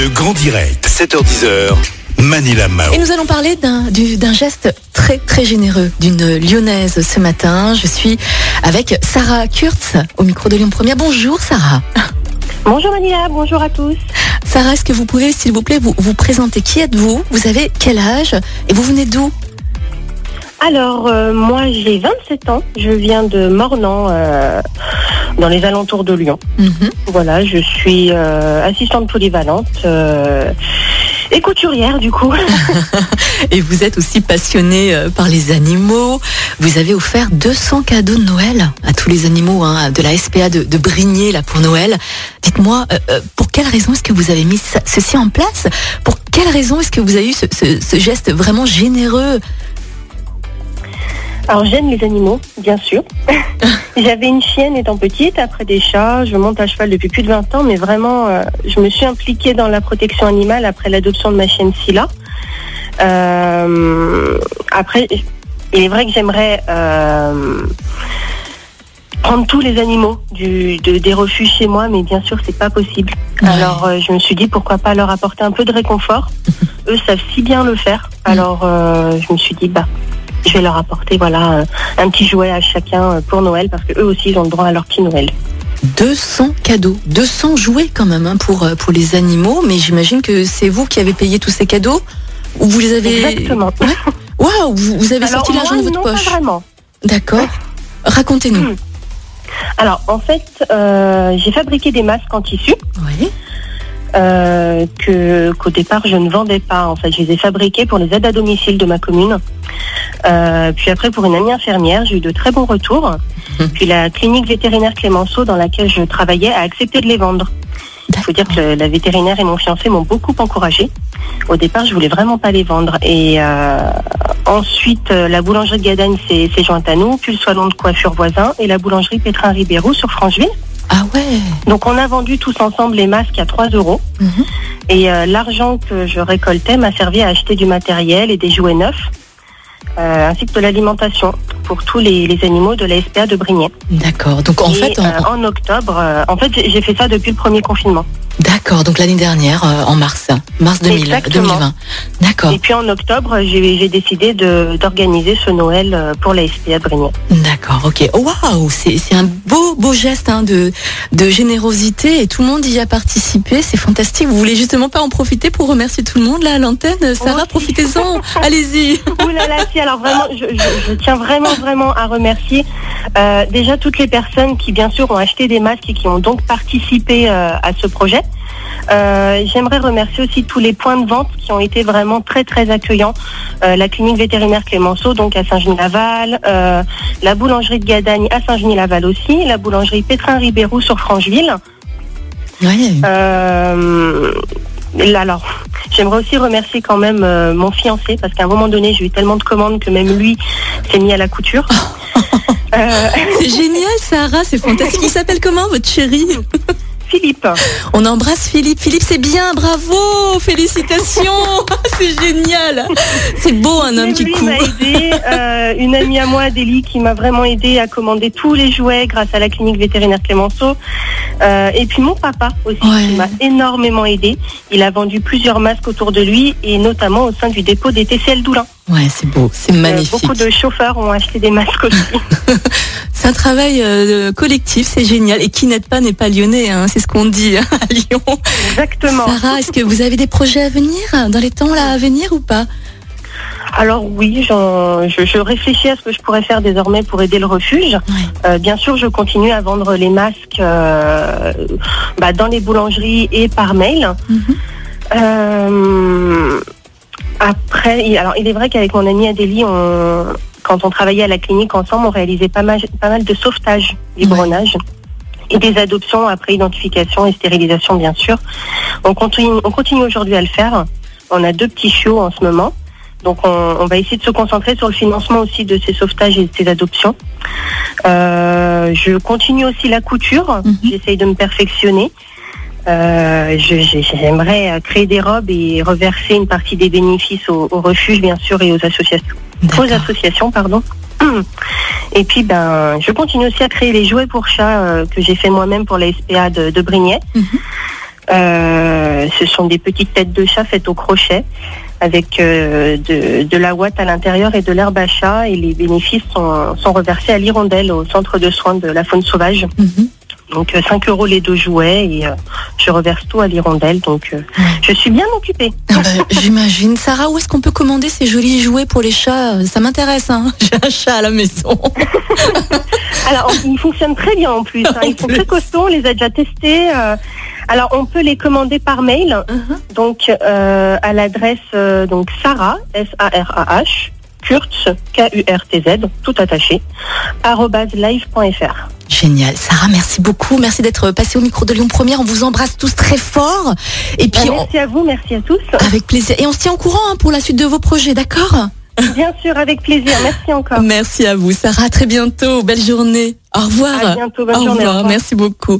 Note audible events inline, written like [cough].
Le grand direct, 7h10h, Manila Mao. Et nous allons parler d'un du- d'un geste très très généreux d'une lyonnaise ce matin. Je suis avec Sarah Kurtz au micro de Lyon Première. Bonjour Sarah. Bonjour Manila, bonjour à tous. Sarah, est-ce que vous pouvez s'il vous plaît vous, vous présenter Qui êtes-vous? Vous avez quel âge? Et vous venez d'où? Alors, euh, moi j'ai 27 ans, je viens de Mornan, euh, dans les alentours de Lyon. Mhm. Voilà, je suis euh, assistante polyvalente euh, et couturière du coup. [laughs] [laughs] Et vous êtes aussi passionnée euh, par les animaux. Vous avez offert 200 cadeaux de Noël à tous les animaux hein, de la SPA de, de Brigné là pour Noël. Dites-moi, euh, pour quelle raison est-ce que vous avez mis ça- ceci en place? Pour quelle raison est-ce que vous avez eu ce, ce- ce geste vraiment généreux? Alors j'aime les animaux, bien sûr. [laughs] [laughs] J'avais une chienne étant petite, après des chats, je monte à cheval depuis plus de 20 ans, mais vraiment, euh, je me suis impliquée dans la protection animale après l'adoption de ma chienne Scylla. Euh, après, il est vrai que j'aimerais euh, prendre tous les animaux du, de- des refuges chez moi, mais bien sûr, c'est pas possible. Ouais. Alors, je me suis dit pourquoi pas leur apporter un peu de réconfort. [laughs] Eux savent si bien le faire. Alors, je me suis dit, bah, je vais leur apporter voilà euh, un petit jouet à chacun euh, pour Noël parce que eux aussi ils ont le droit à leur petit Noël. 200 cadeaux, 200 jouets quand même hein, pour, euh, pour les animaux, mais j'imagine que c'est vous qui avez payé tous ces cadeaux ou vous les avez... Exactement. Ouais. Waouh, vous, vous avez Alors, sorti l'argent de votre non, poche. Pas vraiment. D'accord. Racontez-nous. Alors en fait, euh, j'ai fabriqué des masques en tissu Oui. euh, que qu'au départ je ne vendais pas. En fait, je les ai fabriqués pour les aides à domicile de ma commune. Euh, puis après pour une amie infirmière, j'ai eu de très bons retours. Mhm. Puis la clinique vétérinaire Clémenceau dans laquelle je travaillais a accepté de les vendre. Il faut dire que le- la vétérinaire et mon fiancé m'ont beaucoup encouragé. Au départ, je voulais vraiment pas les vendre. Et euh, ensuite, euh, la boulangerie de Gadagne s'est jointe à nous, puis le salon de coiffure voisin et la boulangerie Pétrin Ribérou sur Francheville. Ah ouais. Donc, on a vendu tous ensemble les masques à 3 euros. Mhm. Et euh, l'argent que je récoltais m'a servi à acheter du matériel et des jouets neufs, euh, ainsi que de l'alimentation pour tous les, les animaux de la SPA de Brignais. D'accord. Donc en et fait, en- euh, en octobre, euh, en fait, j'ai j'ai fait ça depuis le premier confinement. D'accord. Donc l'année dernière, euh, en mars, mars 2000, Exactement. 2020. D'accord. Et puis en octobre, j'ai décidé d'organiser ce Noël euh, pour la SPA Brignais. D'accord. Ok. Oh, Waouh, c'est un beau beau geste hein, de de générosité et tout le monde y a participé. C'est fantastique. Vous voulez justement pas en profiter pour remercier tout le monde là à l'antenne, Sarah. Profitez-en. [laughs] Allez-y. Ouh là là, si, alors vraiment, je, je- je tiens vraiment, vraiment à remercier euh, déjà toutes les personnes qui, bien sûr, ont acheté des masques et qui ont donc participé euh, à ce projet. Euh, J'aimerais remercier aussi tous les points de vente qui ont été vraiment très, très accueillants. Euh, la clinique vétérinaire Clémenceau, donc à Saint-Genis-Laval, euh, la boulangerie de Gadagne à Saint-Genis-Laval aussi, la boulangerie Pétrin-Ribérou sur Francheville. Là, alors, j'aimerais aussi remercier quand même mon fiancé parce qu'à un moment donné, j'ai eu tellement de commandes que même lui s'est mis à la couture. [laughs] C'est génial, Sarah. C'est [laughs] fantastique. Il s'appelle comment votre chéri [laughs] Philippe, On embrasse Philippe. Philippe, c'est bien, bravo, félicitations, [laughs] [laughs] c'est génial. C'est beau un homme qui lui court. m'a aidé. euh, une amie à moi, Adélie, qui m'a vraiment aidé à commander tous les jouets grâce à la clinique vétérinaire Clémenceau. Euh, et puis mon papa aussi, Ouais. qui m'a énormément aidé. Il a vendu plusieurs masques autour de lui et notamment au sein du dépôt des TCL Doulin. Ouais, c'est beau, c'est Euh, magnifique. beaucoup de chauffeurs ont acheté des masques aussi. [laughs] C'est un travail euh, collectif, c'est génial. Et qui n'aide pas n'est pas lyonnais, hein, c'est ce qu'on dit hein, à Lyon. Exactement. Sarah, est-ce que vous avez des projets à venir dans les temps là à venir ou pas? Alors oui, je, je réfléchis à ce que je pourrais faire désormais pour aider le refuge. Euh, bien sûr, je continue à vendre les masques euh, bah, dans les boulangeries et par mail. Mhm. Euh, après, alors il est vrai qu'avec mon amie Adélie, on, quand on travaillait à la clinique ensemble, on réalisait pas mal, pas mal de sauvetage, biberonnage. Et des adoptions après identification et stérilisation, bien sûr. On continue, on continue aujourd'hui à le faire. On a deux petits chiots en ce moment. Donc on, on va essayer de se concentrer sur le financement aussi de ces sauvetages et de ces adoptions. Euh, je continue aussi la couture. Mhm. J'essaye de me perfectionner. Euh, J'aimerais euh, créer des robes et reverser une partie des bénéfices au, au refuge, bien sûr, et aux associations. Aux associations, pardon. [clears throat] Et puis, ben, je continue aussi à créer les jouets pour chats euh, que j'ai fait moi-même pour la SPA de, de Brignais. Mhm. Euh, ce sont des petites têtes de chat faites au crochet avec euh, de, de la ouate à l'intérieur et de l'herbe à chat et les bénéfices sont, sont reversés à l'hirondelle au centre de soins de la faune sauvage. Mhm. Donc euh, 5 euros les deux jouets et euh, je reverse tout à l'hirondelle. Donc euh, je suis bien occupée. Ah bah, J'imagine. Sarah, où est-ce qu'on peut commander ces jolis jouets pour les chats? Ça m'intéresse, hein. [laughs] J'ai un chat à la maison. [laughs] Alors ils fonctionnent très bien en plus. hein. Ils sont très costauds, on les a déjà testés. euh. alors on peut les commander par mail. Donc euh, à l'adresse euh, donc Sarah S A R A H Kurtz K U R T Z tout attaché live.fr. Génial. Sarah, merci beaucoup. Merci d'être passée au micro de Lyon Première. On vous embrasse tous très fort. Et puis, on- Merci à vous, merci à tous. avec plaisir. Et on se tient au courant hein, pour la suite de vos projets, d'accord? Bien sûr, avec plaisir. Merci encore. Merci à vous, Sarah. À très bientôt. Belle journée. Au revoir. À bientôt, bonne au journée, au revoir. Merci beaucoup.